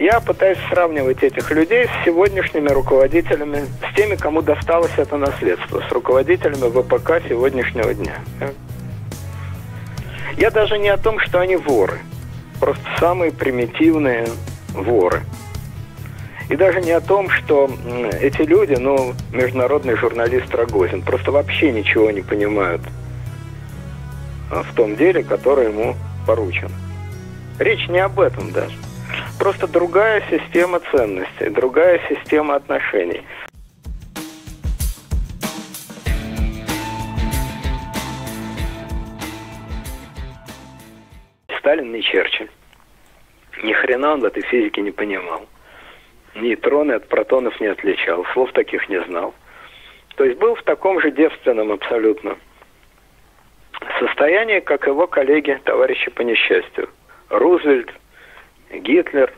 Я пытаюсь сравнивать этих людей с сегодняшними руководителями, с теми, кому досталось это наследство, с руководителями ВПК сегодняшнего дня. Я даже не о том, что они воры. Просто самые примитивные воры. И даже не о том, что эти люди, ну, международный журналист Рогозин, просто вообще ничего не понимают в том деле, которое ему поручено. Речь не об этом даже. Просто другая система ценностей, другая система отношений. Сталин не Черчилль. Ни хрена он в этой физике не понимал нейтроны от протонов не отличал, слов таких не знал. То есть был в таком же девственном абсолютно состоянии, как его коллеги, товарищи по несчастью. Рузвельт, Гитлер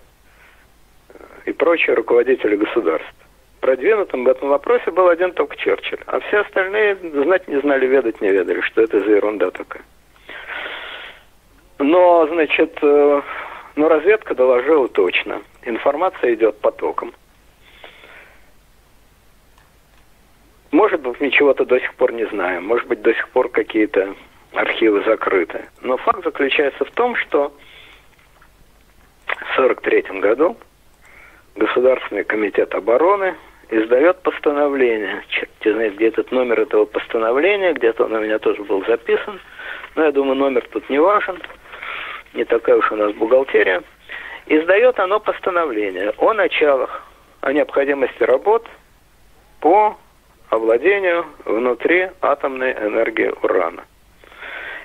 э, и прочие руководители государств. Продвинутым в этом вопросе был один только Черчилль. А все остальные знать не знали, ведать не ведали, что это за ерунда такая. Но, значит, э, но разведка доложила точно. Информация идет потоком. Может быть, мы чего-то до сих пор не знаем. Может быть, до сих пор какие-то архивы закрыты. Но факт заключается в том, что в 1943 году Государственный комитет обороны издает постановление. Черт знает, где этот номер этого постановления, где-то он у меня тоже был записан. Но я думаю, номер тут не важен не такая уж у нас бухгалтерия, издает оно постановление о началах, о необходимости работ по овладению внутри атомной энергии урана.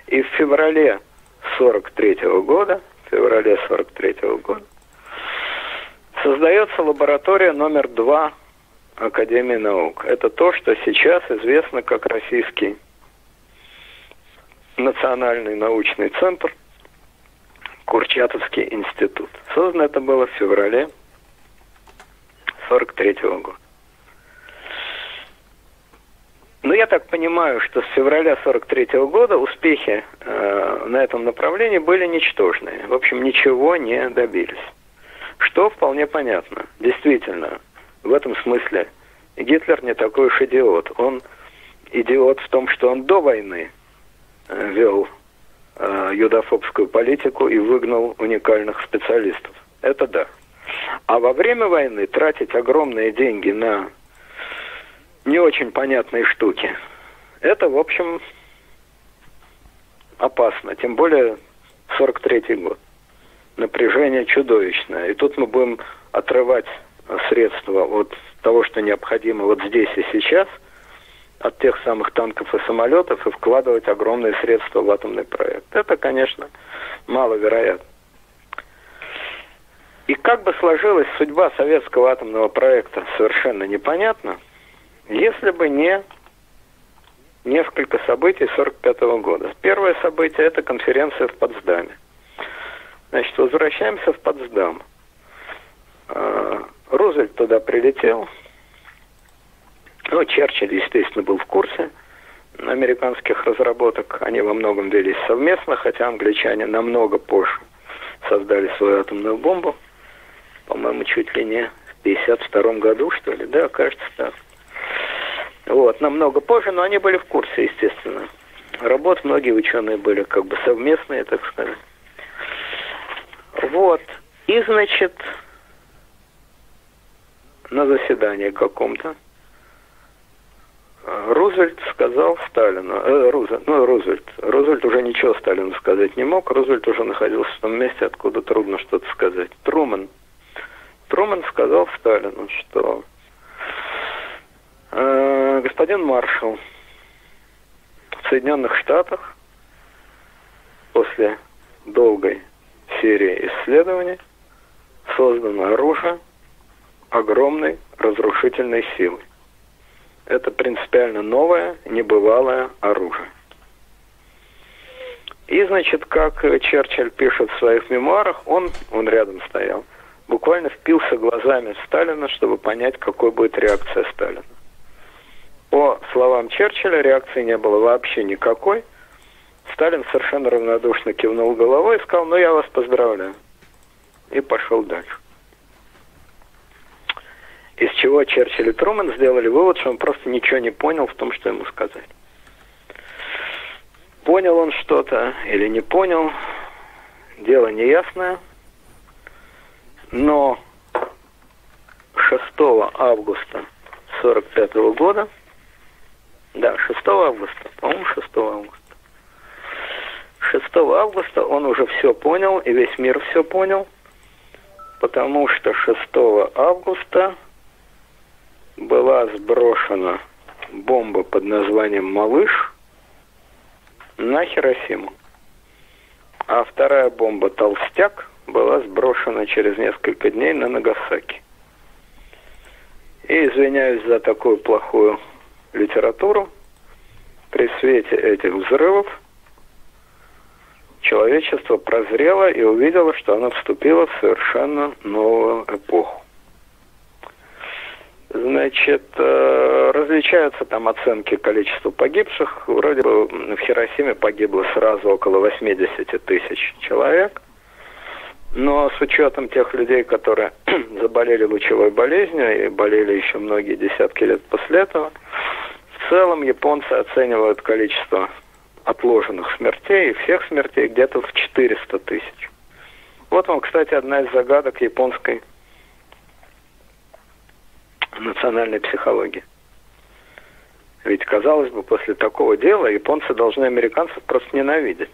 И в феврале 43 -го года, феврале 43 -го года, создается лаборатория номер два Академии наук. Это то, что сейчас известно как Российский национальный научный центр – Курчатовский институт. Создано это было в феврале 43 -го года. Но я так понимаю, что с февраля 43 -го года успехи э, на этом направлении были ничтожные. В общем, ничего не добились. Что вполне понятно. Действительно, в этом смысле Гитлер не такой уж идиот. Он идиот в том, что он до войны э, вел э, юдофобскую политику и выгнал уникальных специалистов. Это да. А во время войны тратить огромные деньги на не очень понятные штуки, это, в общем, опасно. Тем более 43-й год. Напряжение чудовищное. И тут мы будем отрывать средства от того, что необходимо вот здесь и сейчас – от тех самых танков и самолетов и вкладывать огромные средства в атомный проект. Это, конечно, маловероятно. И как бы сложилась судьба советского атомного проекта, совершенно непонятно, если бы не несколько событий 1945 года. Первое событие – это конференция в Потсдаме. Значит, возвращаемся в Потсдам. А, Рузвельт туда прилетел – ну, Черчилль, естественно, был в курсе американских разработок. Они во многом велись совместно, хотя англичане намного позже создали свою атомную бомбу. По-моему, чуть ли не в 52 году, что ли. Да, кажется так. Вот, намного позже, но они были в курсе, естественно. Работ многие ученые были как бы совместные, так сказать. Вот. И, значит, на заседании каком-то Рузвельт сказал Сталину, э, Рузвельт, ну, Рузвельт, Рузвельт уже ничего Сталину сказать не мог, Рузвельт уже находился в том месте, откуда трудно что-то сказать. Труман. Труман сказал Сталину, что э, господин маршал, в Соединенных Штатах после долгой серии исследований создано оружие огромной разрушительной силы это принципиально новое, небывалое оружие. И, значит, как Черчилль пишет в своих мемуарах, он, он рядом стоял, буквально впился глазами Сталина, чтобы понять, какой будет реакция Сталина. По словам Черчилля, реакции не было вообще никакой. Сталин совершенно равнодушно кивнул головой и сказал, ну я вас поздравляю. И пошел дальше. чего Черчилль и Трумэн сделали вывод, что он просто ничего не понял в том, что ему сказали. Понял он что-то или не понял, дело неясное, но 6 августа 45 года, да, 6 августа, по-моему, 6 августа, 6 августа он уже все понял, и весь мир все понял, потому что 6 августа была сброшена бомба под названием «Малыш» на Хиросиму. А вторая бомба «Толстяк» была сброшена через несколько дней на Нагасаки. И извиняюсь за такую плохую литературу. При свете этих взрывов человечество прозрело и увидело, что оно вступило в совершенно новую эпоху. Значит, э, различаются там оценки количества погибших. Вроде бы в Хиросиме погибло сразу около 80 тысяч человек. Но с учетом тех людей, которые заболели лучевой болезнью и болели еще многие десятки лет после этого, в целом японцы оценивают количество отложенных смертей всех смертей где-то в 400 тысяч. Вот вам, кстати, одна из загадок японской национальной психологии. Ведь, казалось бы, после такого дела японцы должны американцев просто ненавидеть.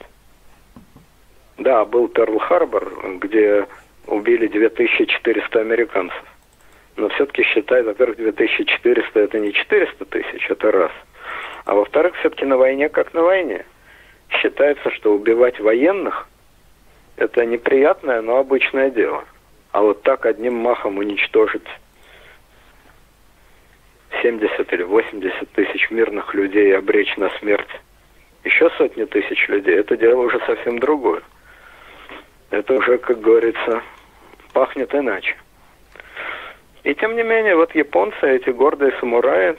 Да, был Перл-Харбор, где убили 2400 американцев. Но все-таки считай, во-первых, 2400 это не 400 тысяч, это раз. А во-вторых, все-таки на войне как на войне. Считается, что убивать военных это неприятное, но обычное дело. А вот так одним махом уничтожить 70 или 80 тысяч мирных людей и обречь на смерть еще сотни тысяч людей, это дело уже совсем другое. Это уже, как говорится, пахнет иначе. И тем не менее, вот японцы, эти гордые самураи,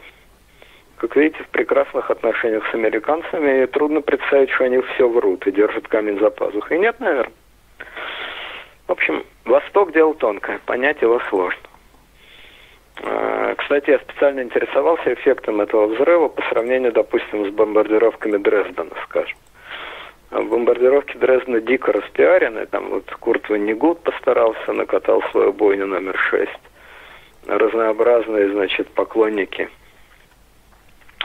как видите, в прекрасных отношениях с американцами, и трудно представить, что они все врут и держат камень за пазухой. Нет, наверное. В общем, Восток дело тонкое, понять его сложно. А, кстати, я специально интересовался эффектом этого взрыва по сравнению, допустим, с бомбардировками Дрездена, скажем. А бомбардировки Дрездена дико распиарены. Там вот Курт Ваннигут постарался, накатал свою бойню номер шесть. Разнообразные, значит, поклонники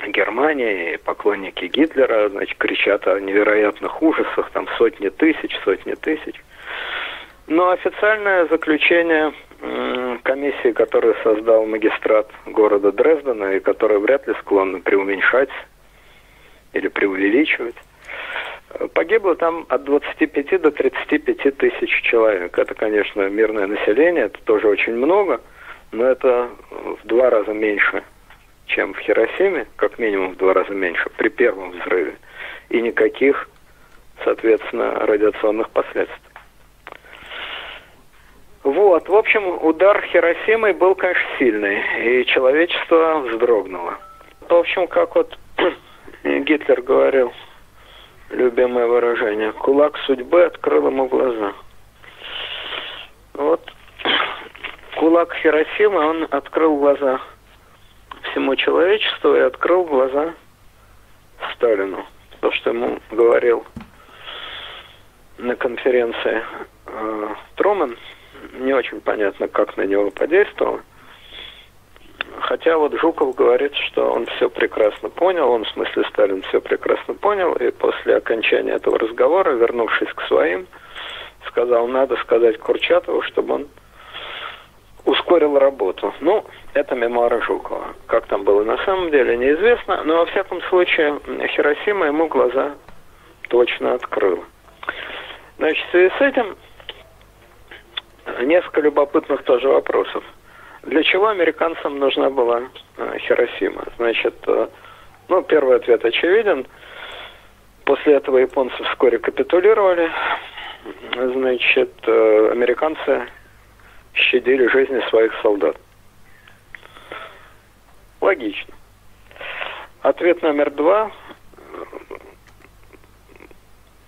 Германии, поклонники Гитлера, значит, кричат о невероятных ужасах, там сотни тысяч, сотни тысяч. Но официальное заключение комиссии, которую создал магистрат города Дрездена, и которая вряд ли склонна преуменьшать или преувеличивать, погибло там от 25 до 35 тысяч человек. Это, конечно, мирное население, это тоже очень много, но это в два раза меньше, чем в Хиросиме, как минимум в два раза меньше при первом взрыве. И никаких, соответственно, радиационных последствий. Вот, в общем, удар Хиросимой был, конечно, сильный, и человечество вздрогнуло. В общем, как вот Гитлер говорил, любимое выражение, кулак судьбы открыл ему глаза. Вот кулак Хиросимы, он открыл глаза всему человечеству и открыл глаза Сталину. То, что ему говорил на конференции э, Труман, не очень понятно, как на него подействовало. Хотя вот Жуков говорит, что он все прекрасно понял, он в смысле Сталин все прекрасно понял, и после окончания этого разговора, вернувшись к своим, сказал, надо сказать Курчатову, чтобы он ускорил работу. Ну, это мемуары Жукова. Как там было на самом деле, неизвестно, но во всяком случае Хиросима ему глаза точно открыла. Значит, в связи с этим несколько любопытных тоже вопросов. Для чего американцам нужна была э, Хиросима? Значит, э, ну, первый ответ очевиден. После этого японцы вскоре капитулировали. Значит, э, американцы щадили жизни своих солдат. Логично. Ответ номер два.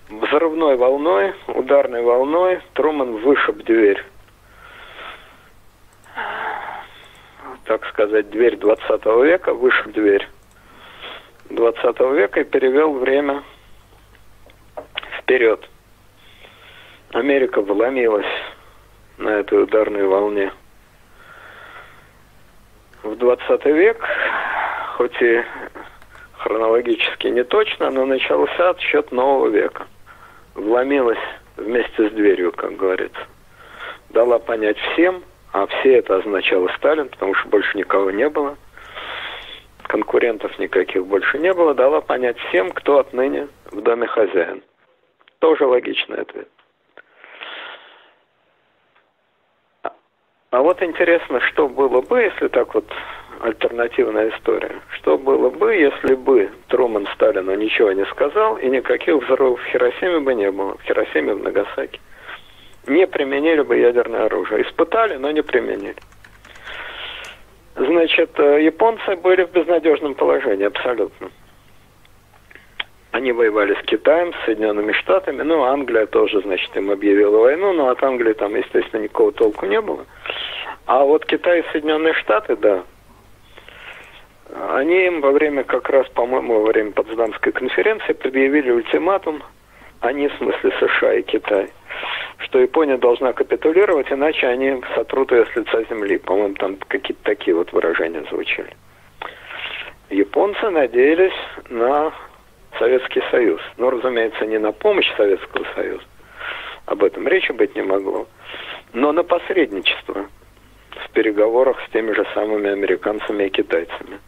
Взрывной волной, ударной волной Труман вышиб дверь так сказать, дверь 20 века, вышел дверь 20 века и перевел время вперед. Америка вломилась на этой ударной волне. В 20 век, хоть и хронологически не точно, но начался отсчет нового века. Вломилась вместе с дверью, как говорится. Дала понять всем, а все это означало Сталин, потому что больше никого не было. Конкурентов никаких больше не было. Дала понять всем, кто отныне в доме хозяин. Тоже логичный ответ. А вот интересно, что было бы, если так вот альтернативная история. Что было бы, если бы Труман Сталину ничего не сказал и никаких взрывов в Хиросиме бы не было, в Хиросиме, в Нагасаки. Не применили бы ядерное оружие. Испытали, но не применили. Значит, э, японцы были в безнадежном положении абсолютно. Они воевали с Китаем, с Соединенными Штатами, ну, Англия тоже, значит, им объявила войну, но от Англии там, естественно, никакого толку не было. А вот Китай и Соединенные Штаты, да, они им во время, как раз, по-моему, во время Потсдамской конференции предъявили ультиматум, они, в смысле США и Китай, что Япония должна капитулировать, иначе они сотрут ее с лица земли. По-моему, там какие-то такие вот выражения звучали. Японцы надеялись на Советский Союз. Но, разумеется, не на помощь Советского Союза. Об этом речи быть не могло. Но на посредничество в переговорах с теми же самыми американцами и китайцами.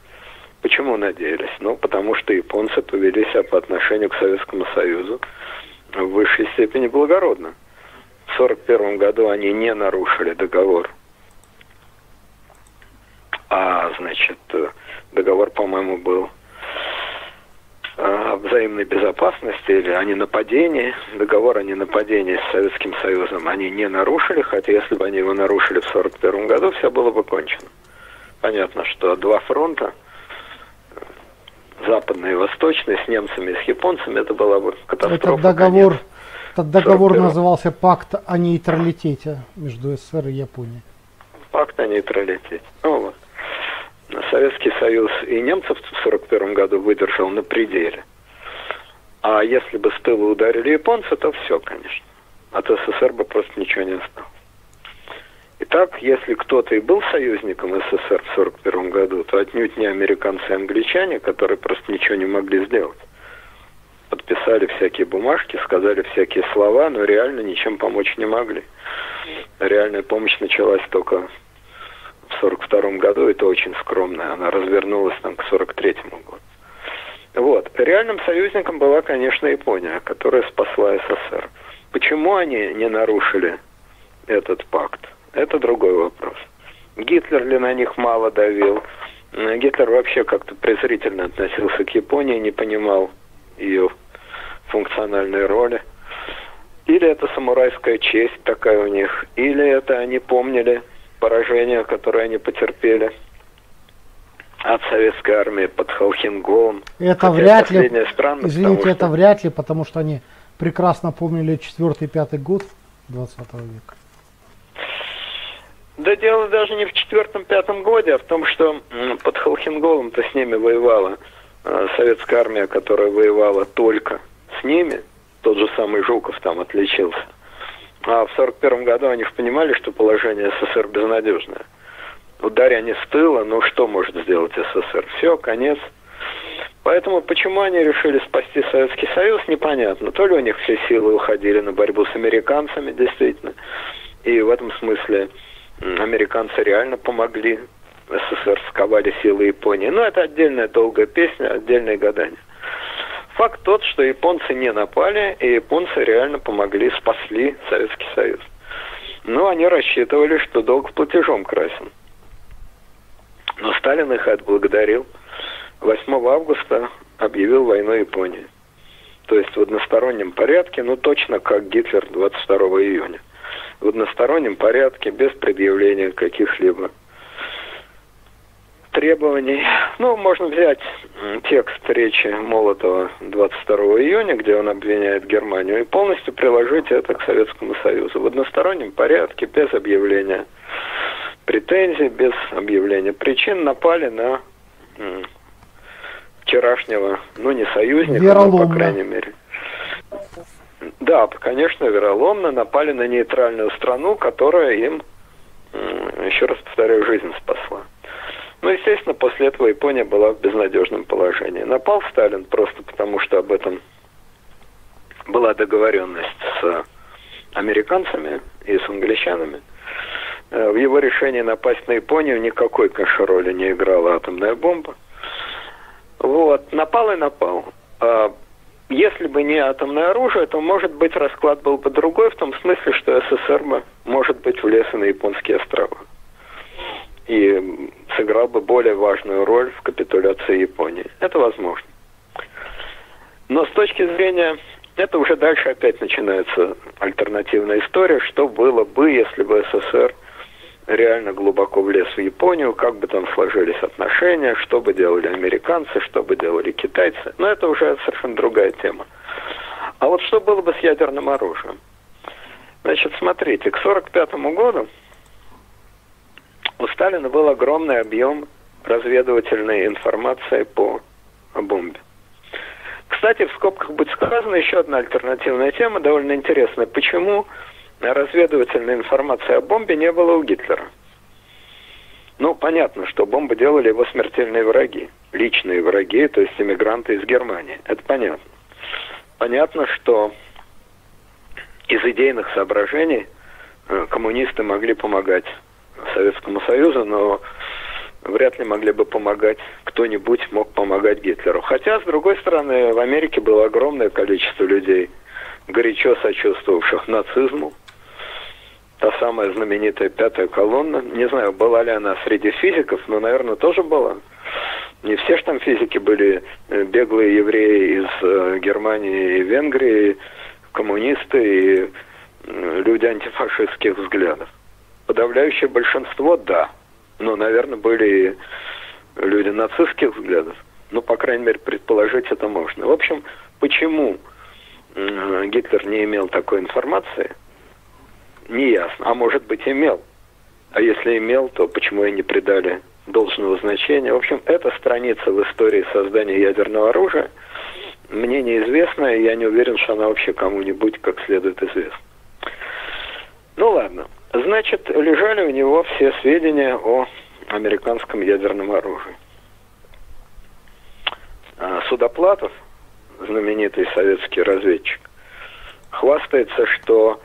Почему надеялись? Ну, потому что японцы повели себя по отношению к Советскому Союзу в высшей степени благородно. В 1941 году они не нарушили договор. А, значит, договор, по-моему, был взаимной безопасности или о ненападении, договор о ненападении с Советским Союзом они не нарушили, хотя если бы они его нарушили в 1941 году, все было бы кончено. Понятно, что два фронта, западный и восточный, с немцами и с японцами, это была бы катастрофа. Этот договор, этот договор назывался «Пакт о нейтралитете» между СССР и Японией. Пакт о нейтралитете. Ну вот. Советский Союз и немцев в 1941 году выдержал на пределе. А если бы с тыла ударили японцы, то все, конечно. От СССР бы просто ничего не осталось. Итак, если кто-то и был союзником СССР в 1941 году, то отнюдь не американцы и англичане, которые просто ничего не могли сделать. Подписали всякие бумажки, сказали всякие слова, но реально ничем помочь не могли. Реальная помощь началась только в 42 году, это очень скромная, она развернулась там к 43 году. Вот. Реальным союзником была, конечно, Япония, которая спасла СССР. Почему они не нарушили этот пакт? Это другой вопрос. Гитлер ли на них мало давил? Гитлер вообще как-то презрительно относился к Японии, не понимал ее функциональной роли. Или это самурайская честь такая у них, или это они помнили поражение, которое они потерпели от советской армии под Холхенголом. Это вряд ли, странно, извините, это что... вряд ли, потому что они прекрасно помнили 4-5 год 20 века. Да дело даже не в четвертом-пятом годе, а в том, что под Холхенголом-то с ними воевала э, советская армия, которая воевала только с ними. Тот же самый Жуков там отличился. А в 1941 году они понимали, что положение СССР безнадежное. Ударя они с тыла, ну что может сделать СССР? Все, конец. Поэтому почему они решили спасти Советский Союз, непонятно. То ли у них все силы уходили на борьбу с американцами, действительно. И в этом смысле американцы реально помогли. СССР сковали силы Японии. Но это отдельная долгая песня, отдельное гадание. Факт тот, что японцы не напали, и японцы реально помогли, спасли Советский Союз. Но они рассчитывали, что долг платежом красен. Но Сталин их отблагодарил. 8 августа объявил войну Японии. То есть в одностороннем порядке, ну точно как Гитлер 22 июня. В одностороннем порядке, без предъявления каких-либо требований. Ну, можно взять текст речи Молотова 22 июня, где он обвиняет Германию, и полностью приложить это к Советскому Союзу в одностороннем порядке, без объявления претензий без объявления причин напали на вчерашнего, ну не союзника, вероломно. но по крайней мере. Да, конечно, вероломно напали на нейтральную страну, которая им, еще раз повторяю, жизнь спасла. Ну, естественно, после этого Япония была в безнадежном положении. Напал Сталин просто потому, что об этом была договоренность с американцами и с англичанами. Э, в его решении напасть на Японию никакой, конечно, роли не играла атомная бомба. Вот, напал и напал. А если бы не атомное оружие, то, может быть, расклад был бы другой, в том смысле, что СССР бы, может быть, влез на японские острова. И сыграл бы более важную роль в капитуляции Японии. Это возможно. Но с точки зрения... Это уже дальше опять начинается альтернативная история, что было бы, если бы СССР реально глубоко влез в Японию, как бы там сложились отношения, что бы делали американцы, что бы делали китайцы. Но это уже совершенно другая тема. А вот что было бы с ядерным оружием? Значит, смотрите, к 1945 году у Сталина был огромный объем разведывательной информации по бомбе. Кстати, в скобках будет сказано еще одна альтернативная тема, довольно интересная. Почему разведывательной информации о бомбе не было у Гитлера. Ну, понятно, что бомбы делали его смертельные враги, личные враги, то есть иммигранты из Германии. Это понятно. Понятно, что из идейных соображений э, коммунисты могли помогать Советскому Союзу, но вряд ли могли бы помогать, кто-нибудь мог помогать Гитлеру. Хотя, с другой стороны, в Америке было огромное количество людей, горячо сочувствовавших нацизму, та самая знаменитая пятая колонна. Не знаю, была ли она среди физиков, но, наверное, тоже была. Не все же там физики были э, беглые евреи из э, Германии и Венгрии, коммунисты и люди антифашистских взглядов. Подавляющее большинство – да. Но, наверное, были люди нацистских взглядов. Ну, по крайней мере, предположить это можно. В общем, почему Гитлер не имел такой информации – не ясно. А может быть имел. А если имел, то почему и не придали должного значения. В общем, эта страница в истории создания ядерного оружия мне неизвестна, и я не уверен, что она вообще кому-нибудь как следует известна. Ну ладно. Значит, лежали у него все сведения о американском ядерном оружии. А Судоплатов, знаменитый советский разведчик, хвастается, что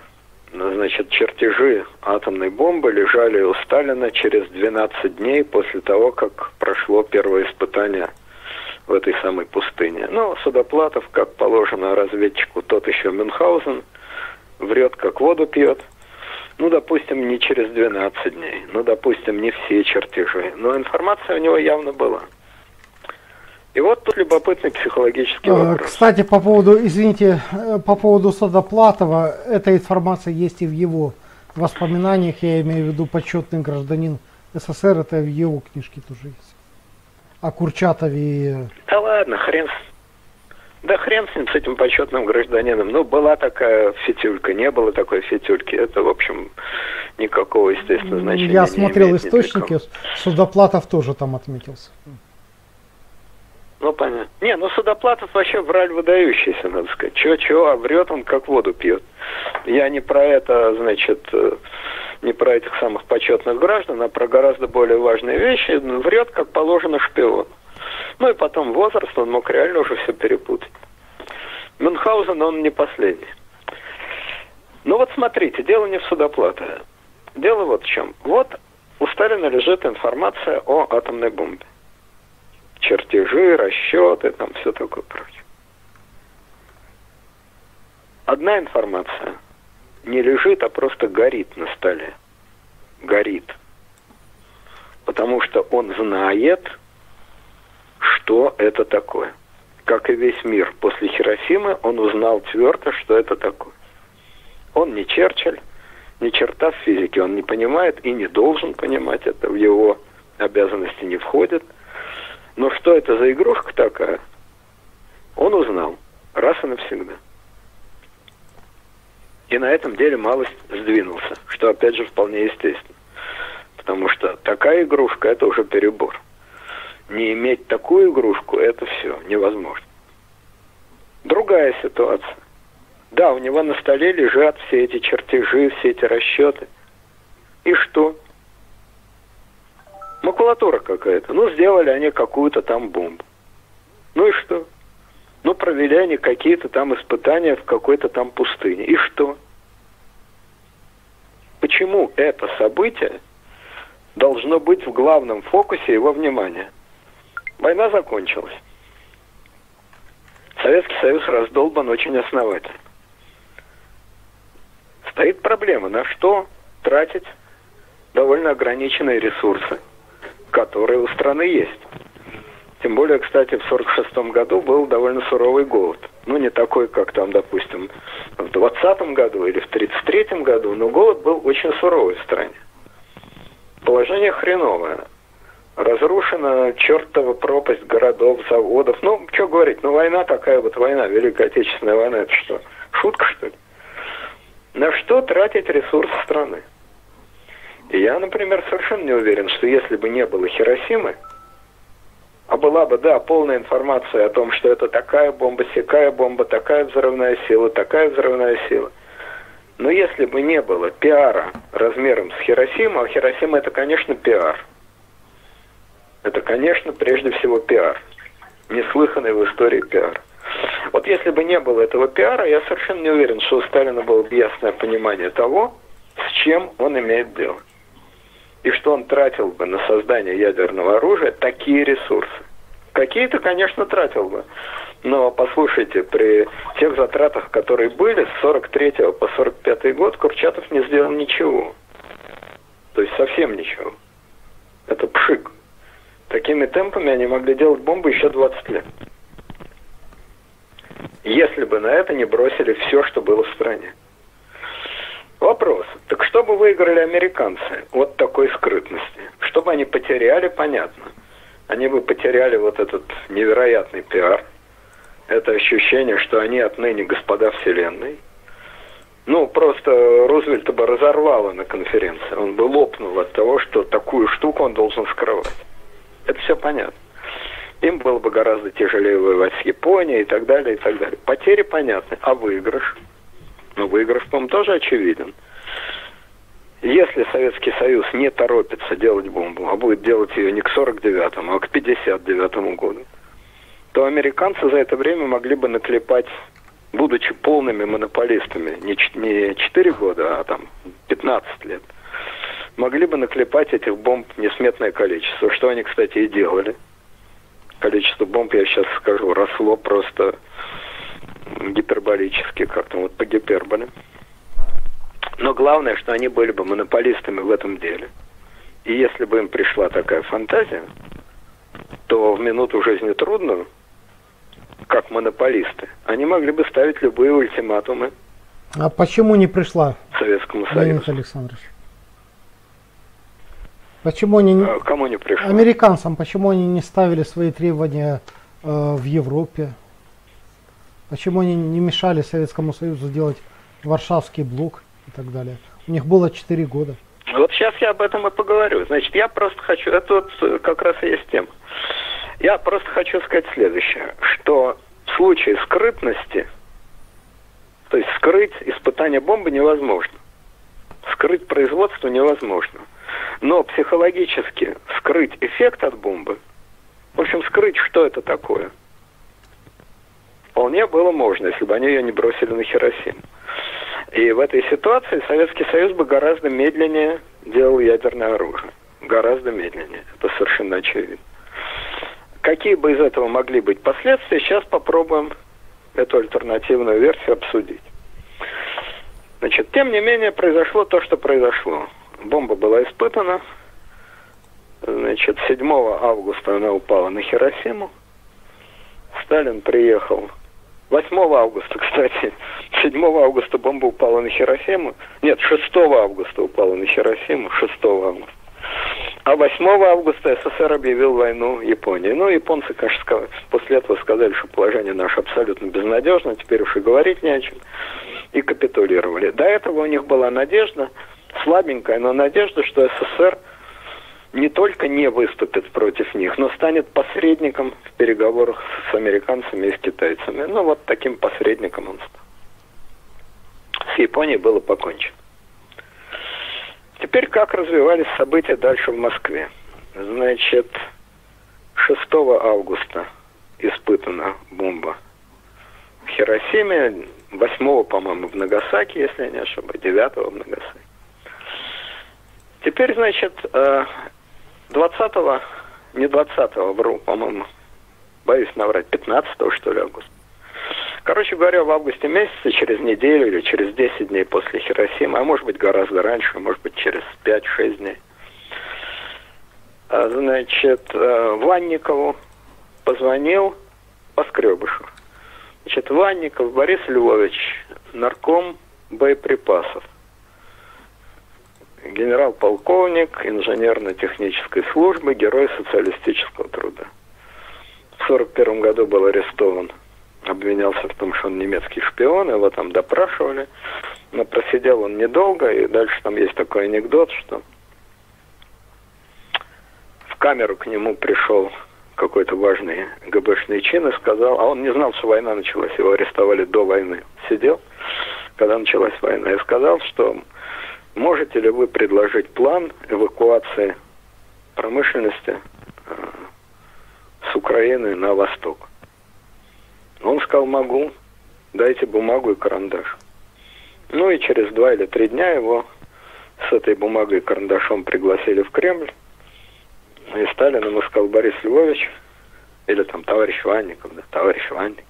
значит, чертежи атомной бомбы лежали у Сталина через 12 дней после того, как прошло первое испытание в этой самой пустыне. Ну, Судоплатов, как положено разведчику, тот еще Мюнхгаузен, врет, как воду пьет. Ну, допустим, не через 12 дней, ну, допустим, не все чертежи, но информация у него явно была. И вот тут любопытный психологический а, вопрос. Кстати, по поводу, извините, э, по поводу Садоплатова, эта информация есть и в его воспоминаниях, я имею в виду почетный гражданин СССР, это в его книжке тоже есть. О Курчатове. Да ладно, хрен да хрен с ним, с этим почетным гражданином. Ну, была такая фитюлька, не было такой фитюльки. Это, в общем, никакого, естественно, значения Я смотрел источники, Судоплатов тоже там отметился. Ну, понятно. Не, ну Судоплатов вообще враль выдающийся, надо сказать. Чего-чего, а врет он как воду пьет. Я не про это, значит, э, не про этих самых почетных граждан, а про гораздо более важные вещи. Врет, как положено, шпион. Ну и потом возраст, он мог реально уже все перепутать. Мюнхгаузен, он не последний. Ну вот смотрите, дело не в Судоплатове. Дело вот в чем. Вот у Сталина лежит информация о атомной бомбе чертежи, расчеты, там все такое прочее. Одна информация не лежит, а просто горит на столе. Горит. Потому что он знает, что это такое. Как и весь мир. После Хиросимы он узнал твердо, что это такое. Он не Черчилль, ни черта в физике он не понимает и не должен понимать это, в его обязанности не входит – но что это за игрушка такая, он узнал раз и навсегда. И на этом деле малость сдвинулся, что опять же вполне естественно. Потому что такая игрушка – это уже перебор. Не иметь такую игрушку – это все невозможно. Другая ситуация. Да, у него на столе лежат все эти чертежи, все эти расчеты. И что? Макулатура какая-то. Ну, сделали они какую-то там бомбу. Ну и что? Ну, провели они какие-то там испытания в какой-то там пустыне. И что? Почему это событие должно быть в главном фокусе его внимания? Война закончилась. Советский Союз раздолбан очень основательно. Стоит проблема, на что тратить довольно ограниченные ресурсы, которые у страны есть. Тем более, кстати, в 1946 году был довольно суровый голод. Ну, не такой, как там, допустим, в 20 году или в 33 году, но голод был очень суровый в стране. Положение хреновое. Разрушена чертова пропасть городов, заводов. Ну, что говорить, ну война такая вот война, Великая Отечественная война, это что, шутка что ли? На что тратить ресурсы страны? Я, например, совершенно не уверен, что если бы не было Хиросимы, а была бы, да, полная информация о том, что это такая бомба, сякая бомба, такая взрывная сила, такая взрывная сила. Но если бы не было пиара размером с Хиросимой, а Хиросима это, конечно, пиар. Это, конечно, прежде всего пиар. Неслыханный в истории пиар. Вот если бы не было этого пиара, я совершенно не уверен, что у Сталина было бы ясное понимание того, с чем он имеет дело и что он тратил бы на создание ядерного оружия такие ресурсы. Какие-то, конечно, тратил бы. Но послушайте, при тех затратах, которые были с 43 по 45 год, Курчатов не сделал ничего. То есть совсем ничего. Это пшик. Такими темпами они могли делать бомбы еще 20 лет. Если бы на это не бросили все, что было в стране. Вопрос. Так что бы выиграли американцы от такой скрытности? Что бы они потеряли, понятно. Они бы потеряли вот этот невероятный пиар. Это ощущение, что они отныне господа Вселенной. Ну, просто Рузвельта бы разорвало на конференции. Он бы лопнул от того, что такую штуку он должен скрывать. Это все понятно. Им было бы гораздо тяжелее воевать с Японией и так далее, и так далее. Потери понятны, а выигрыш – но выигрыш, по-моему, тоже очевиден. Если Советский Союз не торопится делать бомбу, а будет делать ее не к 49-му, а к 59-му году, то американцы за это время могли бы наклепать, будучи полными монополистами, не 4 года, а там 15 лет, могли бы наклепать этих бомб несметное количество, что они, кстати, и делали. Количество бомб, я сейчас скажу, росло просто гиперболически, как-то вот по гиперболе. Но главное, что они были бы монополистами в этом деле. И если бы им пришла такая фантазия, то в минуту жизни трудную, как монополисты, они могли бы ставить любые ультиматумы. А почему не пришла? Советскому Союзу. Леонид Александрович. Почему они а, кому не пришла? Американцам, почему они не ставили свои требования э, в Европе? Почему они не мешали Советскому Союзу сделать Варшавский блок и так далее? У них было 4 года. Вот сейчас я об этом и поговорю. Значит, я просто хочу, это вот э, как раз и есть тема. Я просто хочу сказать следующее, что в случае скрытности, то есть скрыть испытание бомбы невозможно. Скрыть производство невозможно. Но психологически скрыть эффект от бомбы, в общем, скрыть, что это такое – вполне было можно, если бы они ее не бросили на Хиросиму. И в этой ситуации Советский Союз бы гораздо медленнее делал ядерное оружие. Гораздо медленнее. Это совершенно очевидно. Какие бы из этого могли быть последствия, сейчас попробуем эту альтернативную версию обсудить. Значит, тем не менее, произошло то, что произошло. Бомба была испытана. Значит, 7 августа она упала на Хиросиму. Сталин приехал 8 августа, кстати. 7 августа бомба упала на Хиросиму. Нет, 6 августа упала на Хиросиму. 6 августа. А 8 августа СССР объявил войну Японии. Ну, японцы, конечно, сказали, после этого сказали, что положение наше абсолютно безнадежно, теперь уж и говорить не о чем. И капитулировали. До этого у них была надежда, слабенькая, но надежда, что СССР не только не выступит против них, но станет посредником в переговорах с американцами и с китайцами. Ну, вот таким посредником он стал. С Японией было покончено. Теперь как развивались события дальше в Москве? Значит, 6 августа испытана бомба в Хиросиме, 8, по-моему, в Нагасаки, если я не ошибаюсь, 9 в Нагасаки. Теперь, значит, 20-го, э, не 20-го, вру, по-моему, боюсь наврать, 15 что ли, августа. Короче говоря, в августе месяце, через неделю или через 10 дней после Хиросимы, а может быть гораздо раньше, может быть через 5-6 дней, а, значит, э, Ванникову позвонил Поскребышу. Значит, Ванников Борис Львович, нарком боеприпасов. Генерал-полковник инженерно-технической службы, герой социалистического труда. В 1941 году был арестован. Обвинялся в том, что он немецкий шпион, его там допрашивали. Но просидел он недолго, и дальше там есть такой анекдот, что в камеру к нему пришел какой-то важный ГБшный чин и сказал, а он не знал, что война началась, его арестовали до войны. Сидел, когда началась война, и сказал, что можете ли вы предложить план эвакуации промышленности э, с Украины на восток? Он сказал, могу, дайте бумагу и карандаш. Ну и через два или три дня его с этой бумагой и карандашом пригласили в Кремль. И Сталин ему сказал, Борис Львович, или там товарищ Ванников, да, товарищ Ванников,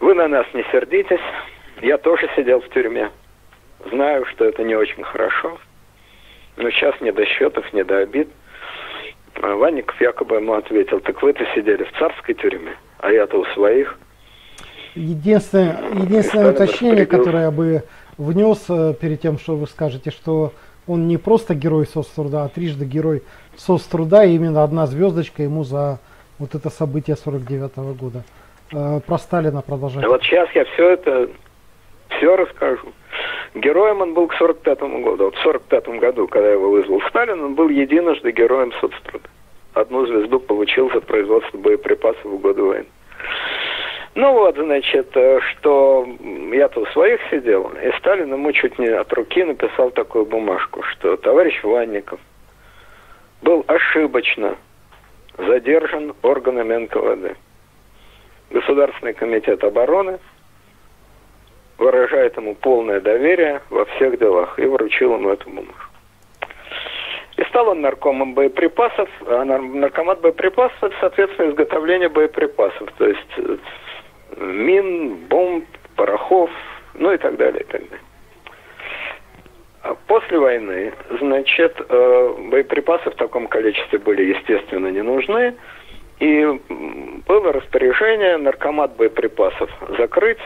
вы на нас не сердитесь, я тоже сидел в тюрьме. Знаю, что это не очень хорошо, но сейчас не до счетов, не до обид. А Ванников якобы ему ответил, так вы-то сидели в царской тюрьме, а я-то у своих. Единственное, единственное уточнение, которое я бы внес э, перед тем, что вы скажете, что он не просто герой соцтруда, а трижды герой соцтруда, и именно одна звездочка ему за вот это событие 49 -го года. Э, про Сталина продолжать. Вот сейчас я все это, все расскажу. Героем он был к 45 году. Вот в 45 году, когда его вызвал Сталин, он был единожды героем соцтруда. Одну звезду получил за производство боеприпасов в годы войны. Ну вот, значит, э, что я-то у своих сидел, и Сталин ему чуть не от руки написал такую бумажку, что товарищ Ванников был ошибочно задержан органами НКВД. Государственный комитет обороны выражает ему полное доверие во всех делах и вручил ему эту бумажку. И стал он наркомом боеприпасов, а наркомат боеприпасов – соответственно, изготовление боеприпасов. То есть э, мин, бомб, порохов, ну и так далее, и так далее. А после войны, значит, э, боеприпасы в таком количестве были, естественно, не нужны. И было распоряжение наркомат боеприпасов закрыть.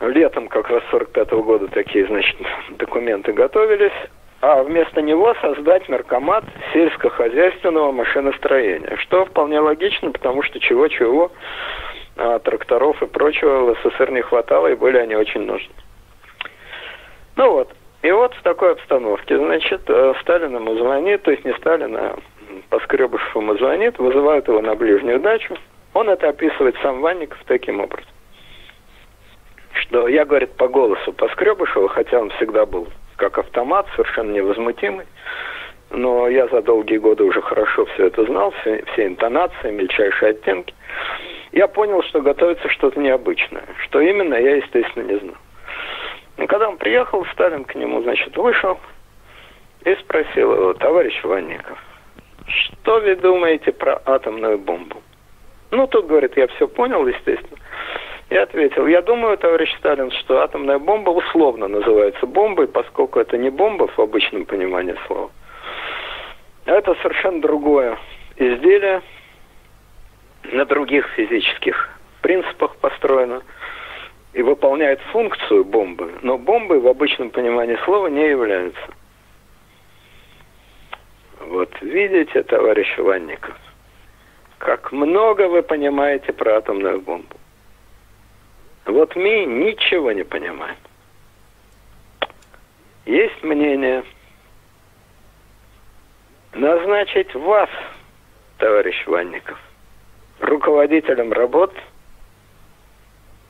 Летом как раз 45 -го года такие, значит, документы готовились. А вместо него создать наркомат сельскохозяйственного машиностроения. Что вполне логично, потому что чего-чего а тракторов и прочего в СССР не хватало, и были они очень нужны. Ну вот, и вот в такой обстановке, значит, э, Сталин ему звонит, то есть не Сталин, а Поскребышев ему звонит, вызывают его на ближнюю дачу. Он это описывает сам Ванников таким образом. Что я, говорит, по голосу Поскребышева, хотя он всегда был как автомат, совершенно невозмутимый, но я за долгие годы уже хорошо все это знал, все, все интонации, мельчайшие оттенки. Я понял, что готовится что-то необычное. Что именно, я, естественно, не знал. Но когда он приехал, Сталин к нему, значит, вышел и спросил его, товарищ Ванников, что вы думаете про атомную бомбу? Ну, тут, говорит, я все понял, естественно. Я ответил, я думаю, товарищ Сталин, что атомная бомба условно называется бомбой, поскольку это не бомба в обычном понимании слова, это совершенно другое изделие, на других физических принципах построено и выполняет функцию бомбы, но бомбой в обычном понимании слова не являются. Вот видите, товарищ Ванников, как много вы понимаете про атомную бомбу. Вот мы ничего не понимаем. Есть мнение – назначить вас, товарищ Ванников, руководителем работ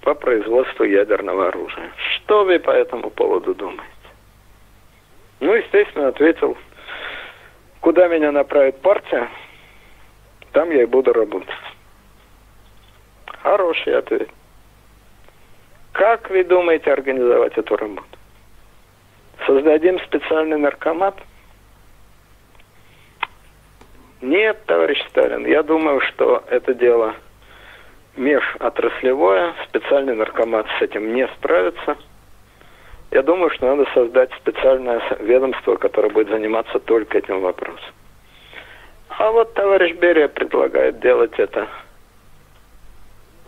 по производству ядерного оружия. Что вы по этому поводу думаете? Ну, естественно, ответил, куда меня направит партия, там я и буду работать. Хороший ответ. Как вы думаете организовать эту работу? Создадим специальный наркомат? Нет, товарищ Сталин, я думаю, что это дело межотраслевое, специальный наркомат с этим не справится. Я думаю, что надо создать специальное ведомство, которое будет заниматься только этим вопросом. А вот товарищ Берия предлагает делать это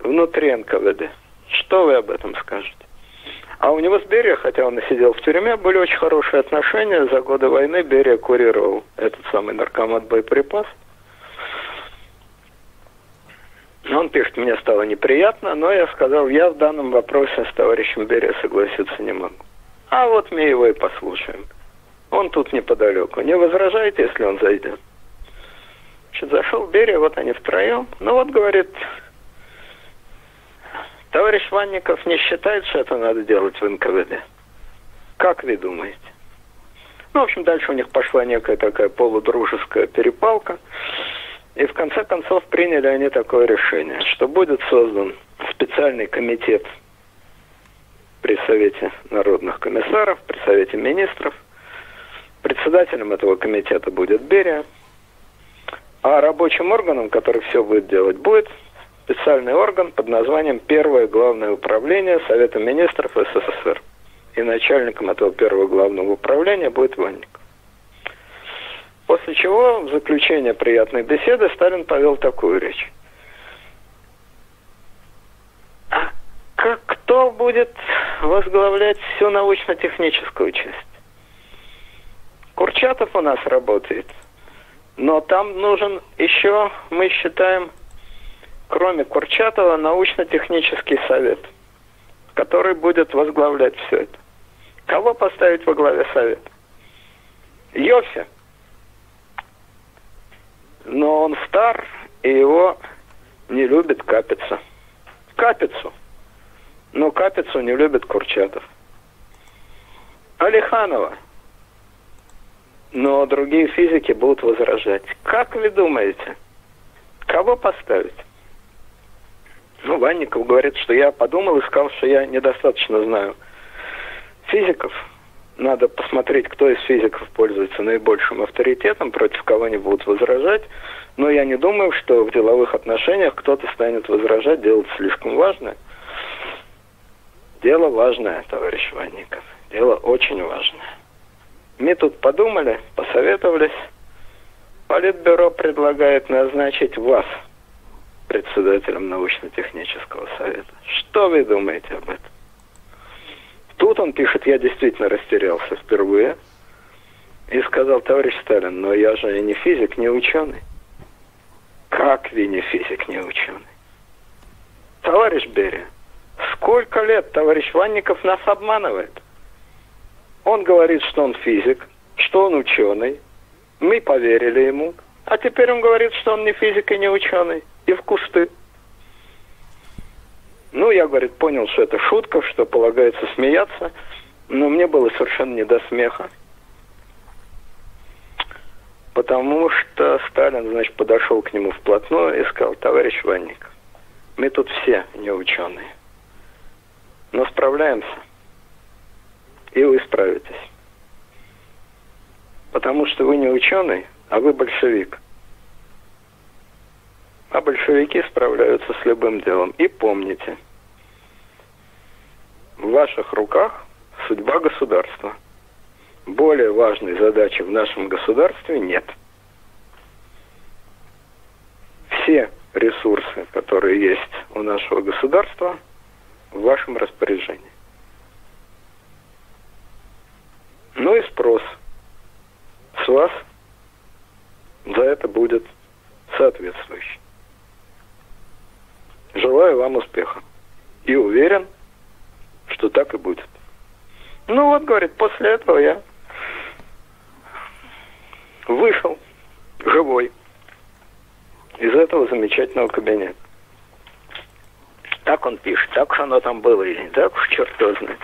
внутри НКВД. Что вы об этом скажете? А у него с Берия, хотя он и сидел в тюрьме, были очень хорошие отношения. За годы войны Берия курировал этот самый наркомат боеприпас. Он пишет, мне стало неприятно, но я сказал, я в данном вопросе с товарищем Берия согласиться не могу. А вот мы его и послушаем. Он тут неподалеку. Не возражаете, если он зайдет? Значит, зашел Берия, вот они втроем. Ну вот, говорит, товарищ Ванников не считает, что это надо делать в НКВД. Как вы думаете? Ну, в общем, дальше у них пошла некая такая полудружеская перепалка. И в конце концов приняли они такое решение, что будет создан специальный комитет при Совете народных комиссаров, при Совете министров. Председателем этого комитета будет Берия. А рабочим органом, который все будет делать, будет специальный орган под названием Первое главное управление Совета министров СССР. И начальником этого первого главного управления будет Ванник. После чего, в заключение приятной беседы, Сталин повел такую речь. А как, кто будет возглавлять всю научно-техническую часть? Курчатов у нас работает – но там нужен еще, мы считаем, кроме Курчатова, научно-технический совет, который будет возглавлять все это. Кого поставить во главе совета? Йоси. Но он стар, и его не любит Капица. Капицу. Но Капицу не любит Курчатов. Алиханова – но другие физики будут возражать. Как вы думаете, кого поставить? Ну, Ванников говорит, что я подумал и сказал, что я недостаточно знаю физиков. Надо посмотреть, кто из физиков пользуется наибольшим авторитетом, против кого они будут возражать. Но я не думаю, что в деловых отношениях кто-то станет возражать, делать слишком важное. Дело важное, товарищ Ванников. Дело очень важное. Мы тут подумали, посоветовались. Политбюро предлагает назначить вас председателем научно-технического совета. Что вы думаете об этом? Тут он пишет, я действительно растерялся впервые. И сказал, товарищ Сталин, но я же не физик, не ученый. Как вы не физик, не ученый? Товарищ Берия, сколько лет товарищ Ванников нас обманывает? Он говорит, что он физик, что он ученый. Мы поверили ему. А теперь он говорит, что он не физик и не ученый. И в кусты. Ну, я, говорит, понял, что это шутка, что полагается смеяться. Но мне было совершенно не до смеха. Потому что Сталин, значит, подошел к нему вплотную и сказал, товарищ Ванник, мы тут все не ученые. Но справляемся и вы справитесь. Потому что вы не ученый, а вы большевик. А большевики справляются с любым делом. И помните, в ваших руках судьба государства. Более важной задачи в нашем государстве нет. Все ресурсы, которые есть у нашего государства, в вашем распоряжении. Ну и спрос с вас за это будет соответствующий. Желаю вам успеха. И уверен, что так и будет. Ну вот, говорит, после этого я вышел живой, из этого замечательного кабинета. Так он пишет, так уж оно там было или не так уж, черт его знает.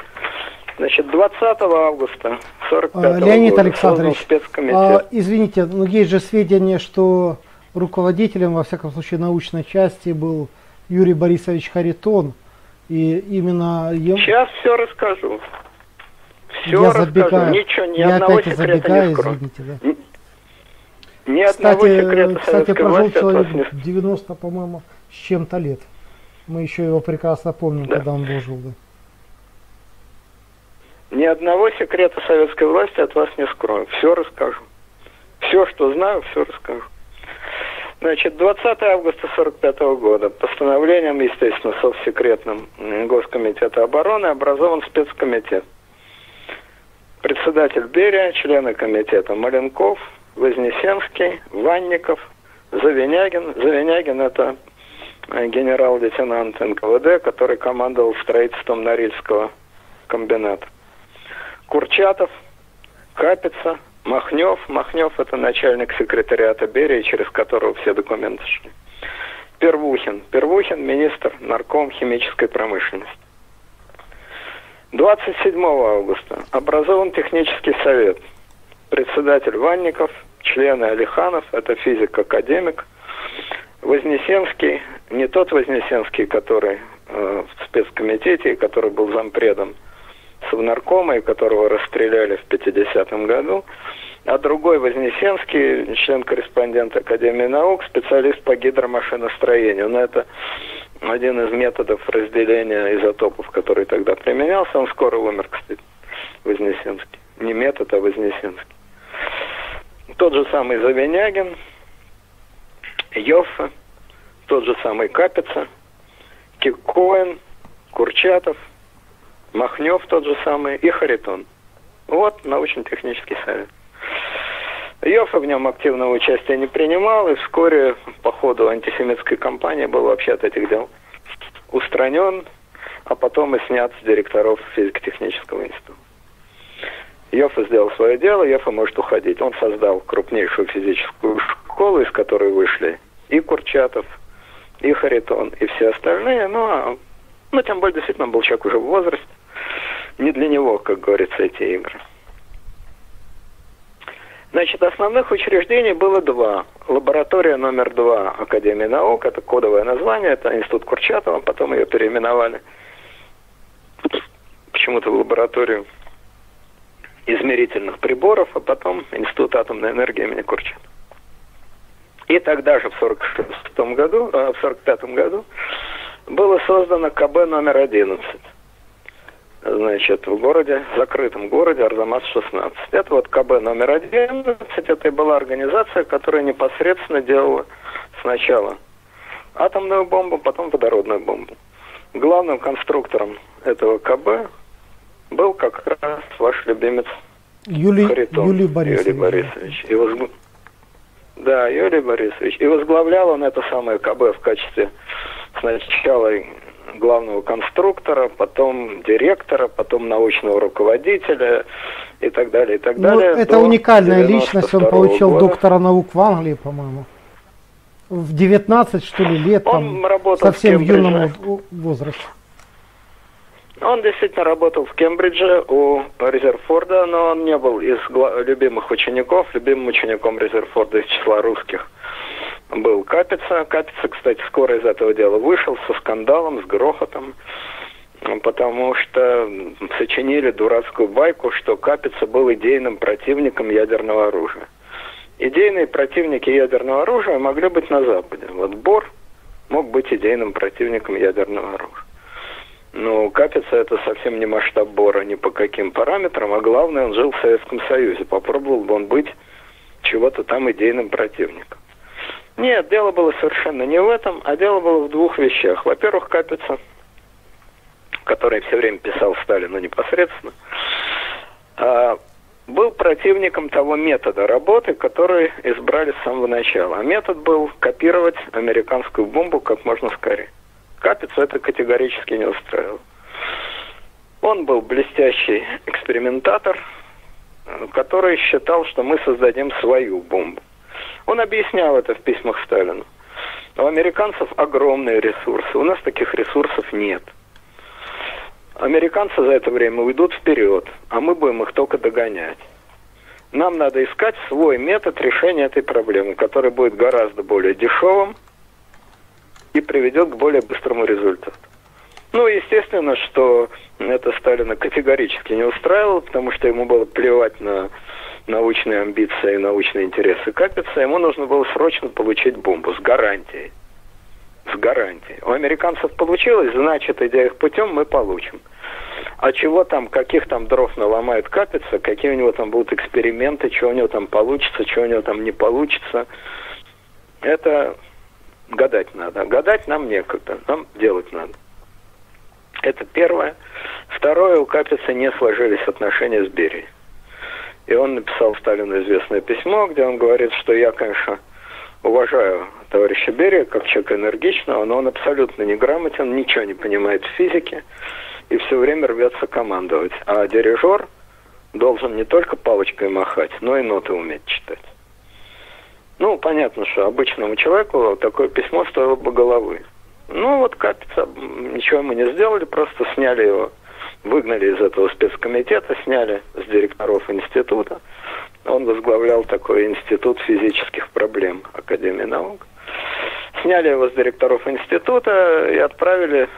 Значит, 20 августа 45 А, Леонид года Александрович, спецкомитет. а, извините, но есть же сведения, что руководителем, во всяком случае, научной части был Юрий Борисович Харитон. И именно ему... Сейчас все расскажу. Все я расскажу. забегаю. Ничего, ни я одного опять секрета забегаю, не скрою. извините, да. Ни одного Кстати, секрета кстати, прожил человек не 90, по-моему, с чем-то лет. Мы еще его прекрасно помним, Да. когда он жив. Да. Ни одного секрета советской власти от вас не скрою. Все расскажу. Все, что знаю, все расскажу. Значит, 20 августа 45 года постановлением, естественно, совсекретным м, Госкомитета обороны образован спецкомитет. Председатель Берия, члены комитета Маленков, Вознесенский, Ванников, Завинягин. Завинягин это э, генерал-лейтенант НКВД, который командовал строительством Норильского комбината. Курчатов, Капица, Махнев. Махнев это начальник секретариата Берии, через которого все документы шли. Первухин. Первухин министр нарком химической промышленности. 27 августа образован технический совет. Председатель Ванников, члены Алиханов, это физик-академик. Вознесенский, не тот Вознесенский, который э, в спецкомитете, который был зампредом Совнаркома, и которого расстреляли в 50-м году, а другой Вознесенский, член-корреспондент Академии наук, специалист по гидромашиностроению. Но это один из методов разделения изотопов, который тогда применялся. Он скоро умер, кстати, Вознесенский. Не метод, а Вознесенский. Тот же самый Завинягин, Йоффе, тот же самый Капица, Кикоин, Курчатов, Махнев тот же самый и Харитон. Вот научно-технический совет. Йоффе в нем активного участия не принимал, и вскоре по ходу антисемитской кампании был вообще от этих дел устранен, а потом и снят с директоров физико-технического института. Йоффе сделал свое дело, Йоффе может уходить. Он создал крупнейшую физическую школу, из которой вышли и Курчатов, и Харитон, и все остальные. Ну, а, ну, тем более, действительно, был человек уже в возрасте. Не для него, как говорится, эти игры. Значит, основных учреждений было два. Лаборатория номер два Академии наук, это кодовое название, это Институт Курчатова, потом ее переименовали почему-то в лабораторию измерительных приборов, а потом Институт атомной энергии имени Курчатова. И тогда же в 46 году, э, в 45 году было создано КБ номер 11 значит, в городе, закрытом городе Арзамас-16. Это вот КБ номер 11, это и была организация, которая непосредственно делала сначала атомную бомбу, потом водородную бомбу. Главным конструктором этого КБ был как раз ваш любимец Юлий, Харитон Юлий Борисович. Юрий Борисович. И возг- Да, Юрий Борисович. И возглавлял он это самое КБ в качестве сначала главного конструктора, потом директора, потом научного руководителя и так далее, и так Ну, далее. это до уникальная личность, он 92 получил года. доктора наук в Англии, по-моему. В 19, что ли, лет, Он там, работал в совсем в Кембридже. юном в- возрасте. Он действительно работал в Кембридже у Резерфорда, но он не был из любимых учеников. Любимым учеником Резерфорда из числа русских был Капица. Капица, кстати, скоро из этого дела вышел со скандалом, с грохотом, потому что сочинили дурацкую байку, что Капица был идейным противником ядерного оружия. Идейные противники ядерного оружия могли быть на Западе. Вот Бор мог быть идейным противником ядерного оружия. Ну, Капица это совсем не масштаб Бора ни по каким параметрам, а главное, он жил в Советском Союзе. Попробовал бы он быть чего-то там идейным противником. Нет, дело было совершенно не в этом, а дело было в двух вещах. Во-первых, Капица, который все время писал Сталину непосредственно, а, был противником того метода работы, который избрали с самого начала. А метод был копировать американскую бомбу как можно скорее. Капицу это категорически не устраивало. Он был блестящий экспериментатор, который считал, что мы создадим свою бомбу. Он объяснял это в письмах Сталину. У американцев огромные ресурсы, у нас таких ресурсов нет. Американцы за это время уйдут вперед, а мы будем их только догонять. Нам надо искать свой метод решения этой проблемы, который будет гораздо более дешевым и приведет к более быстрому результату. Ну, естественно, что это Сталина категорически не устраивало, потому что ему было плевать на научные амбиции и научные интересы Капица. Ему нужно было срочно получить бомбу с гарантией. С гарантией. У американцев получилось, значит, идя их путем, мы получим. А чего там, каких там дров наломает Капица, какие у него там будут эксперименты, что у него там получится, что у него там не получится, это гадать надо. Гадать нам некогда, нам делать надо. Это первое. Второе, у Капица не сложились отношения с Берией. И он написал Сталину известное письмо, где он говорит, что я, конечно, уважаю товарища Берия как человека энергичного, но он абсолютно неграмотен, ничего не понимает в физике и все время рвется командовать. А дирижер должен не только палочкой махать, но и ноты уметь читать. Ну, понятно, что обычному человеку такое письмо стоило бы головы. Ну, вот Капица, ничего мы не сделали, просто сняли его, выгнали из этого спецкомитета, сняли с директоров института. Он возглавлял такой институт физических проблем Академии наук. Сняли его с директоров института и отправили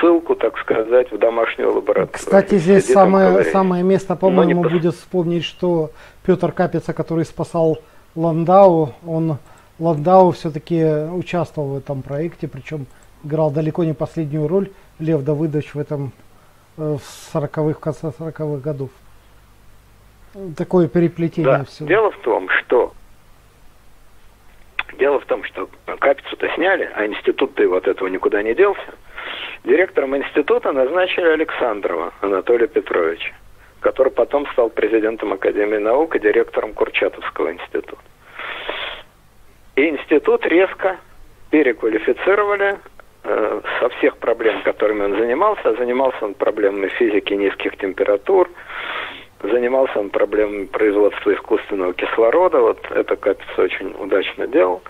ссылку, так сказать, в домашнюю лабораторию. Кстати, здесь самое, самое место, по-моему, пос... будет вспомнить, что Петр Капица, который спасал Ландау, он Ландау все-таки участвовал в этом проекте, причем играл далеко не последнюю роль Лев Давыдович в этом в 40-х, в конце 40-х годов. Такое переплетение да. всего. Дело в том, что Дело в том, что капицу-то сняли, а институт-то вот этого никуда не делся. Директором института назначили Александрова Анатолия Петровича, который потом стал президентом Академии наук и директором Курчатовского института. И институт резко переквалифицировали э, со всех проблем, которыми он занимался. Занимался он проблемами физики низких температур, занимался он проблемами производства искусственного кислорода. Вот это Капец очень удачно делал.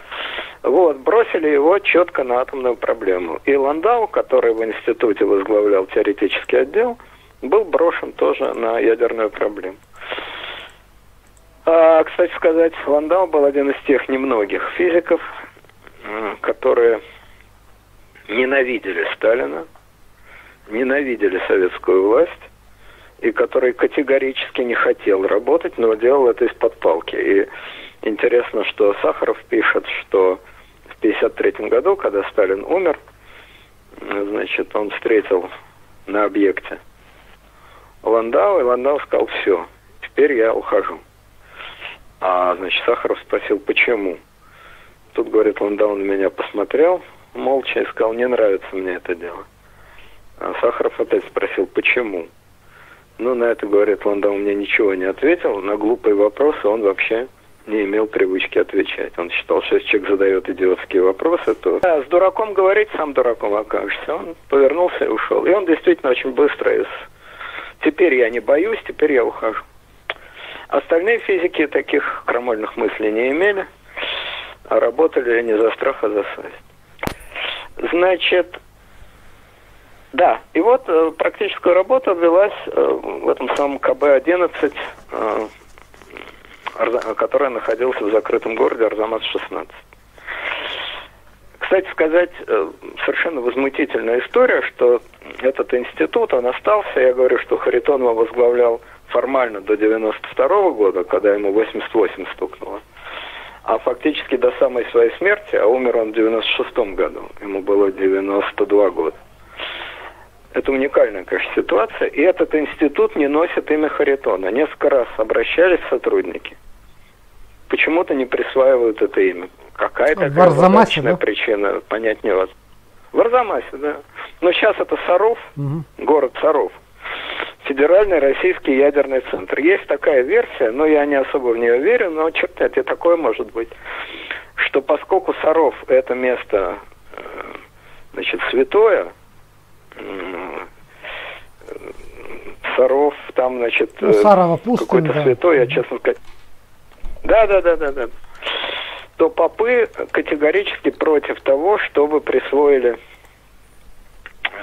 Вот, бросили его четко на атомную проблему. И Ландау, который в институте возглавлял теоретический отдел, был брошен тоже на ядерную проблему. А, кстати сказать, Ландау был один из тех немногих физиков, которые ненавидели Сталина, ненавидели советскую власть, и который категорически не хотел работать, но делал это из-под палки. И интересно, что Сахаров пишет, что в 1953 году, когда Сталин умер, значит, он встретил на объекте Ландау, и Ландау сказал, все, теперь я ухожу. А, значит, Сахаров спросил, почему. Тут, говорит, Ландау на меня посмотрел молча и сказал, не нравится мне это дело. А Сахаров опять спросил, почему. Ну, на это, говорит, Ландау мне ничего не ответил. На глупые вопросы он вообще не имел привычки отвечать. Он считал, что если человек задает идиотские вопросы, то... Да, с дураком говорить, сам дураком окажешься. Он повернулся и ушел. И он действительно очень быстро из... Теперь я не боюсь, теперь я ухожу. Остальные физики таких крамольных мыслей не имели, а работали не за страх, а за совесть. Значит, да, и вот э, практическая работа велась э, в этом самом КБ-11, э, который находился в закрытом городе Арзамас-16. Кстати сказать, э, совершенно возмутительная история, что этот институт, он остался, я говорю, что Харитонова возглавлял формально до 92 -го года, когда ему 88 стукнуло, а фактически до самой своей смерти, а умер он в 96 году, ему было 92 года. Это уникальная, конечно, ситуация, и этот институт не носит имя Харитона. Несколько раз обращались сотрудники, почему-то не присваивают это имя. Какая-то да? причина, понять невозможно. В Арзамасе, да. Но сейчас это Саров, угу. город Саров. Федеральный российский ядерный центр. Есть такая версия, но я не особо в нее верю, но черт нет, и такое может быть, что поскольку Саров это место, э, значит, святое, Саров, там, значит, ну, Сарова, пустынь, какой-то да. святой, я честно сказать. Да, да, да, да, да. то попы категорически против того, чтобы присвоили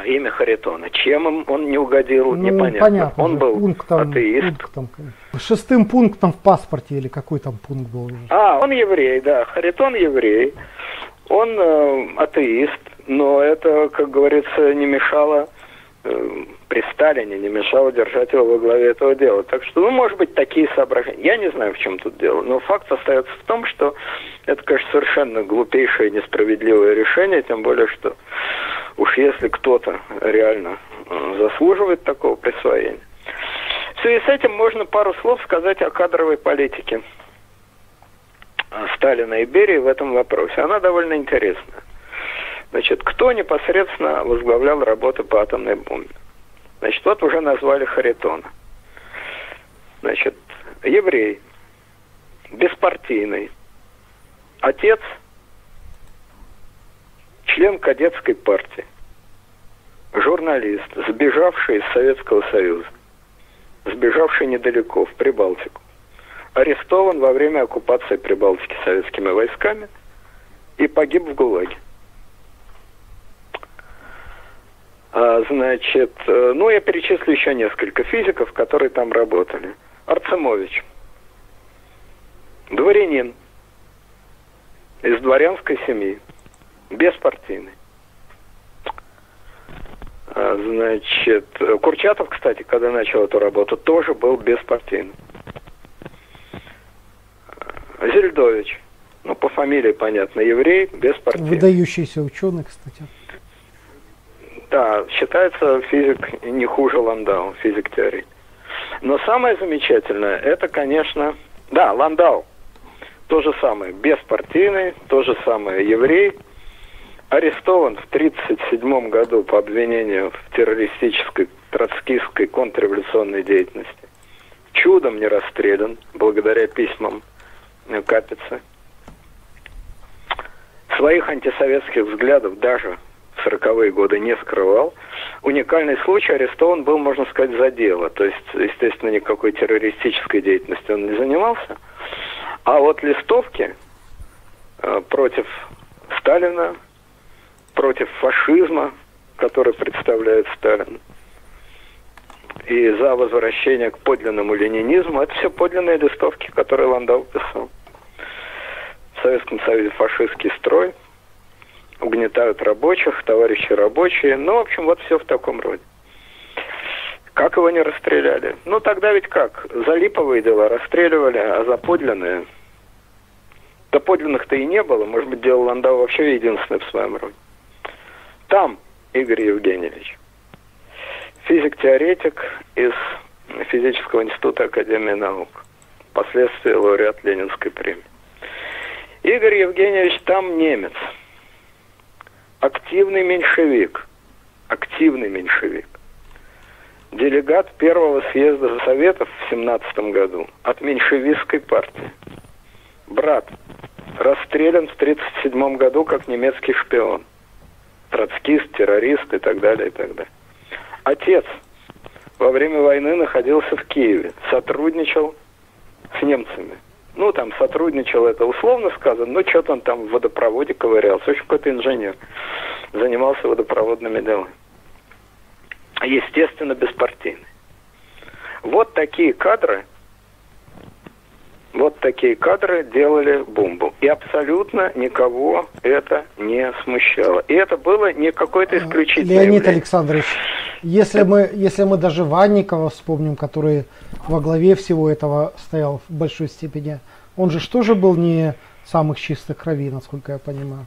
имя Харитона. Чем он не угодил, Ну, непонятно. понятно он же, был пунктом, атеист. пунктом. Шестым пунктом в паспорте или какой там пункт был уже? А, он еврей, да. Харитон еврей. Он э, атеист, но это, как говорится, не мешало э, при Сталине, не мешало держать его во главе этого дела. Так что, ну, может быть, такие соображения. Я не знаю, в чем тут дело, но факт остается в том, что это, конечно, совершенно глупейшее и несправедливое решение, тем более, что уж если кто-то реально э, заслуживает такого присвоения. В связи с этим можно пару слов сказать о кадровой политике Сталина и Берии в этом вопросе. Она довольно интересная. Значит, кто непосредственно возглавлял работу по атомной бомбе? Значит, вот уже назвали Харитона. Значит, еврей, беспартийный, отец, член кадетской партии, журналист, сбежавший из Советского Союза, сбежавший недалеко, в Прибалтику арестован во время оккупации Прибалтики советскими войсками и погиб в ГУЛАГе. А, значит, э, ну, я перечислю еще несколько физиков, которые там работали. Арцемович, дворянин из дворянской семьи, беспартийный. А, значит, Курчатов, кстати, когда начал эту работу, тоже был беспартийным. Зельдович. Ну, по фамилии понятно, еврей, без партии. Выдающийся ученый, кстати. Да, считается физик не хуже Ландау, физик теории. Но самое замечательное, это, конечно, да, Ландау. То же самое, беспартийный, то же самое, еврей. Арестован в 1937 году по обвинению в террористической, троцкистской контрреволюционной деятельности. Чудом не расстрелян, благодаря письмам Капицы. Своих антисоветских взглядов даже в 40-е годы не скрывал. Уникальный случай арестован был, можно сказать, за дело. То есть, естественно, никакой террористической деятельностью он не занимался. А вот листовки э, против Сталина, против фашизма, который представляет Сталин, и за возвращение к подлинному ленинизму, это все подлинные листовки, которые Ландау писал. В Советском Союзе фашистский строй, угнетают рабочих, товарищи рабочие. Ну, в общем, вот все в таком роде. Как его не расстреляли? Ну, тогда ведь как? За липовые дела расстреливали, а за подлинные... Да подлинных-то и не было. Может быть, дело Ландау вообще единственный в своем роде. Там Игорь Евгеньевич физик-теоретик из Физического института Академии наук, впоследствии лауреат Ленинской премии. Игорь Евгеньевич там немец, активный меньшевик, активный меньшевик, делегат первого съезда Советов в 17 году от меньшевистской партии. Брат расстрелян в 1937 году как немецкий шпион. Троцкист, террорист и так далее, и так далее. Отец во время войны находился в Киеве, сотрудничал с немцами. Ну, там сотрудничал, это условно сказано, но что-то он там в водопроводе ковырялся. В общем, какой-то инженер занимался водопроводными делами. Естественно, беспартийный. Вот такие кадры, вот такие кадры делали бомбу. И абсолютно никого это не смущало. И это было не какое-то исключительное Леонид явление. Александрович, если мы, если мы даже Ванникова вспомним, который во главе всего этого стоял в большой степени, он же что же был не самых чистых крови, насколько я понимаю.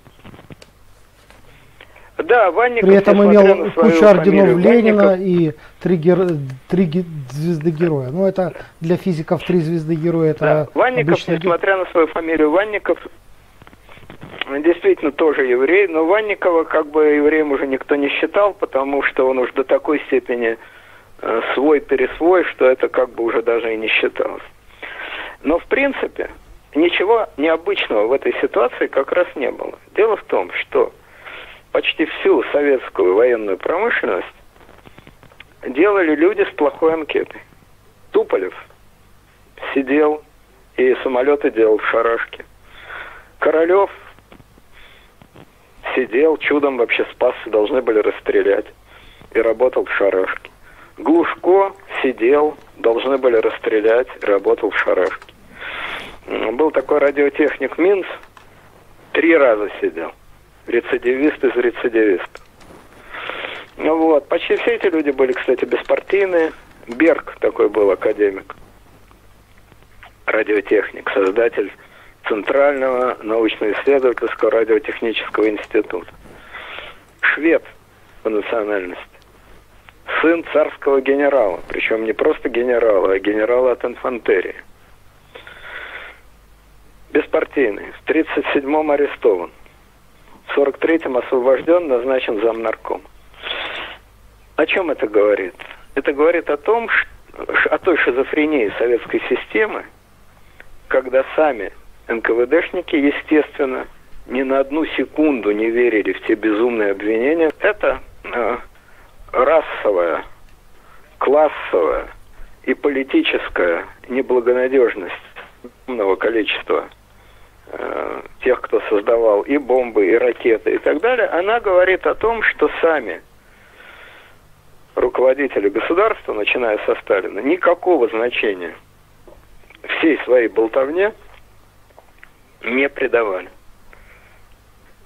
Да, Ванников, При этом имел кучу орденов фамилию Ленина Ванников, и три, гер- три ге- звезды героя. Ну, это для физиков три звезды героя, это Да. Ванников, обычно ге- несмотря на свою фамилию Ванников, действительно тоже еврей, но Ванникова как бы евреем уже никто не считал, потому что он уж до такой степени э, свой-пересвой, что это как бы уже даже и не считалось. Но в принципе ничего необычного в этой ситуации как раз не было. Дело в том, что почти всю советскую военную промышленность делали люди с плохой анкетой. Туполев сидел и самолеты делал в шарашке. Королев сидел, чудом вообще спасся, должны были расстрелять. И работал в шарашке. Глушко сидел, должны были расстрелять, работал в шарашке. Был такой радиотехник Минц, три раза сидел. Рецидивист из рецидивистов. Ну вот. Почти все эти люди были, кстати, беспартийные. Берг такой был академик. Радиотехник, создатель Центрального научно-исследовательского радиотехнического института. Швед по национальности. Сын царского генерала. Причем не просто генерала, а генерала от инфантерии. Беспартийный. В 1937-м арестован. В 43-м освобожден, назначен замнарком. О чем это говорит? Это говорит о том, о той шизофрении советской системы, когда сами НКВДшники, естественно, ни на одну секунду не верили в те безумные обвинения. Это э, расовая, классовая и политическая неблагонадежность огромного количества э, тех, кто создавал и бомбы, и ракеты, и так далее, она говорит о том, что сами руководители государства, начиная со Сталина, никакого значения всей своей болтовне не придавали.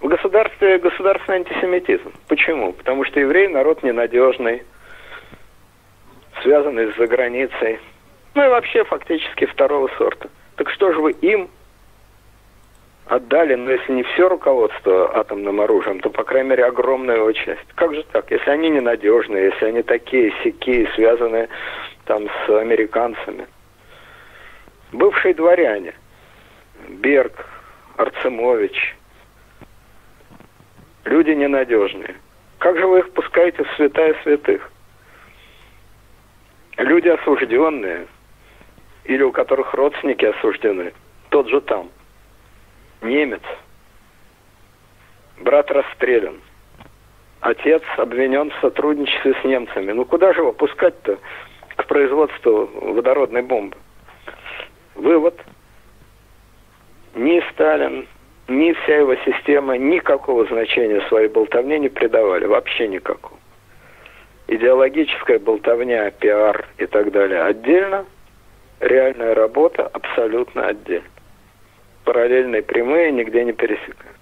В государстве государственный антисемитизм. Почему? Потому что евреи народ ненадежный, связанный с заграницей, ну и вообще фактически второго сорта. Так что же вы им отдали, ну если не все руководство атомным оружием, то, по крайней мере, огромная его часть. Как же так? Если они ненадежные, если они такие, сякие, связаны там с американцами. Бывшие дворяне, Берг, Арцемович, люди ненадежные. Как же вы их пускаете в святая святых? Люди осужденные, или у которых родственники осуждены, тот же там – немец, брат расстрелян, отец обвинен в сотрудничестве с немцами. Ну куда же его пускать-то к производству водородной бомбы? Вывод. Ни Сталин, ни вся его система никакого значения своей болтовне не придавали, вообще никакого. Идеологическая болтовня, пиар и так далее отдельно, реальная работа абсолютно отдельно параллельные прямые нигде не пересекаются.